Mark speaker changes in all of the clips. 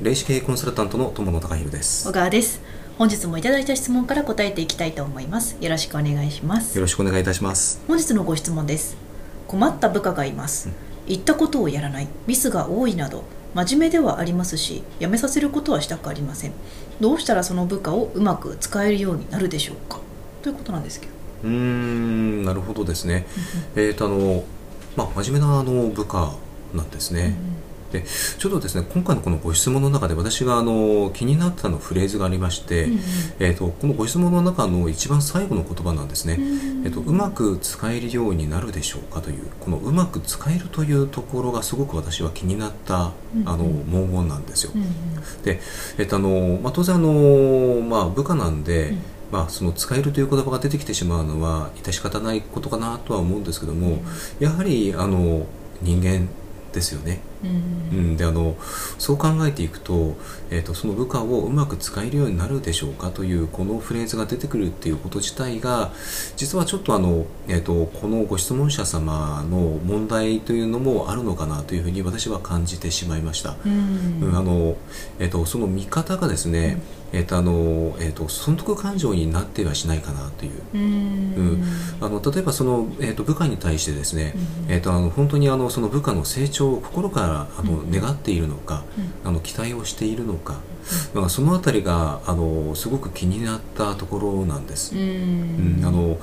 Speaker 1: 霊視経営コンサルタントの友野孝弘です。
Speaker 2: 小川です。本日もいただいた質問から答えていきたいと思います。よろしくお願いします。
Speaker 1: よろしくお願いいたします。
Speaker 2: 本日のご質問です。困った部下がいます、言ったことをやらない。ミスが多いなど。真面目ではありますし辞めさせることはしたくありません。どうしたらその部下をうまく使えるようになるでしょうか。ということなんですけど。
Speaker 1: うーんなるほどですね。えっ、とあのまあ真面目なあの部下なんですね、でちょっとですね今回のこのご質問の中で私があの気になったのフレーズがありまして、
Speaker 2: うんうん。
Speaker 1: えー、とこのご質問の中の一番最後の言葉なんですね、
Speaker 2: うん
Speaker 1: えー、とうまく使えるようになるでしょうかというこのうまく使えるというところがすごく私は気になった
Speaker 2: うん
Speaker 1: あの文言なんですよ、
Speaker 2: うんうん。
Speaker 1: で、えっとあのまあ、当然あの、まあ、部下なんで、
Speaker 2: うん。
Speaker 1: まあ、その使えるという言葉が出てきてしまうのは致し方ないことかなとは思うんですけども、やはりあの人間ですよね、
Speaker 2: うん。
Speaker 1: うん、であのそう考えていくと,、えっとその部下をうまく使えるようになるでしょうかというこのフレーズが出てくるっていうこと自体が実はちょっとあの、えっとこのご質問者様の問題というのもあるのかなというふうに私は感じてしまいました。
Speaker 2: うん。
Speaker 1: うんあのえっとその見方がですね、えっとあのえっと損得感情になってはしないかなという、
Speaker 2: うん。
Speaker 1: うん。あの例えばその、えっと部下に対してですね、
Speaker 2: うん。
Speaker 1: えっとあの本当にあのその部下の成長を心からあの、
Speaker 2: うん。
Speaker 1: 願っているのか、
Speaker 2: うん。
Speaker 1: あの期待をしているのか、なんかそのあたりがあのすごく気になったところなんです。
Speaker 2: う
Speaker 1: うんん、あの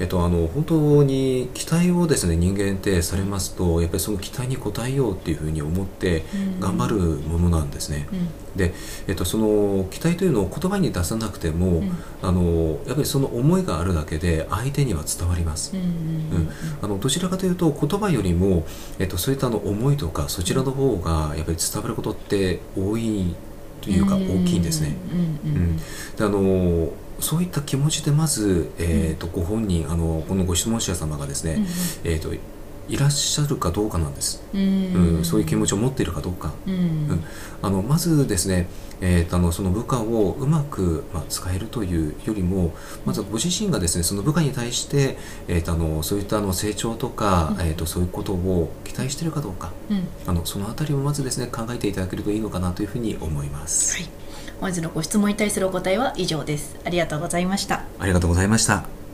Speaker 1: えっとあの本当に期待をですね人間ってされますとやっぱりその期待に応えようっていうふうに思って
Speaker 2: うん
Speaker 1: 頑張るものなんですね。
Speaker 2: うん
Speaker 1: で、えっと、その期待というのを言葉に出さなくても、
Speaker 2: うん
Speaker 1: あのやっぱりその思いがあるだけで相手には伝わります。
Speaker 2: うん
Speaker 1: うんあのどちらかというと言葉よりも、えっと、そういったあの思いとかそちらの方がやっぱり伝わることって多いというか大きいんですね。あのそういった気持ちでまず、えー、とご本人あのこのご質問者様がですね、えー、といらっしゃるかどうかなんです、
Speaker 2: うん。
Speaker 1: うんそういう気持ちを持っているかどうか、
Speaker 2: うん。
Speaker 1: うん。あのまずですね、えー、とあのその部下をうまく、まあ、使えるというよりもまずはご自身がですねその部下に対して、えー、とあのそういったあの成長とか、
Speaker 2: うん。
Speaker 1: えー、とそういうことを期待しているかどうか。
Speaker 2: うん。
Speaker 1: あのそのあたりをまずですね考えていただけるといいのかなというふうに思います、
Speaker 2: はい。本日のご質問に対するお答えは以上です。ありがとうございました。
Speaker 1: ありがとうございました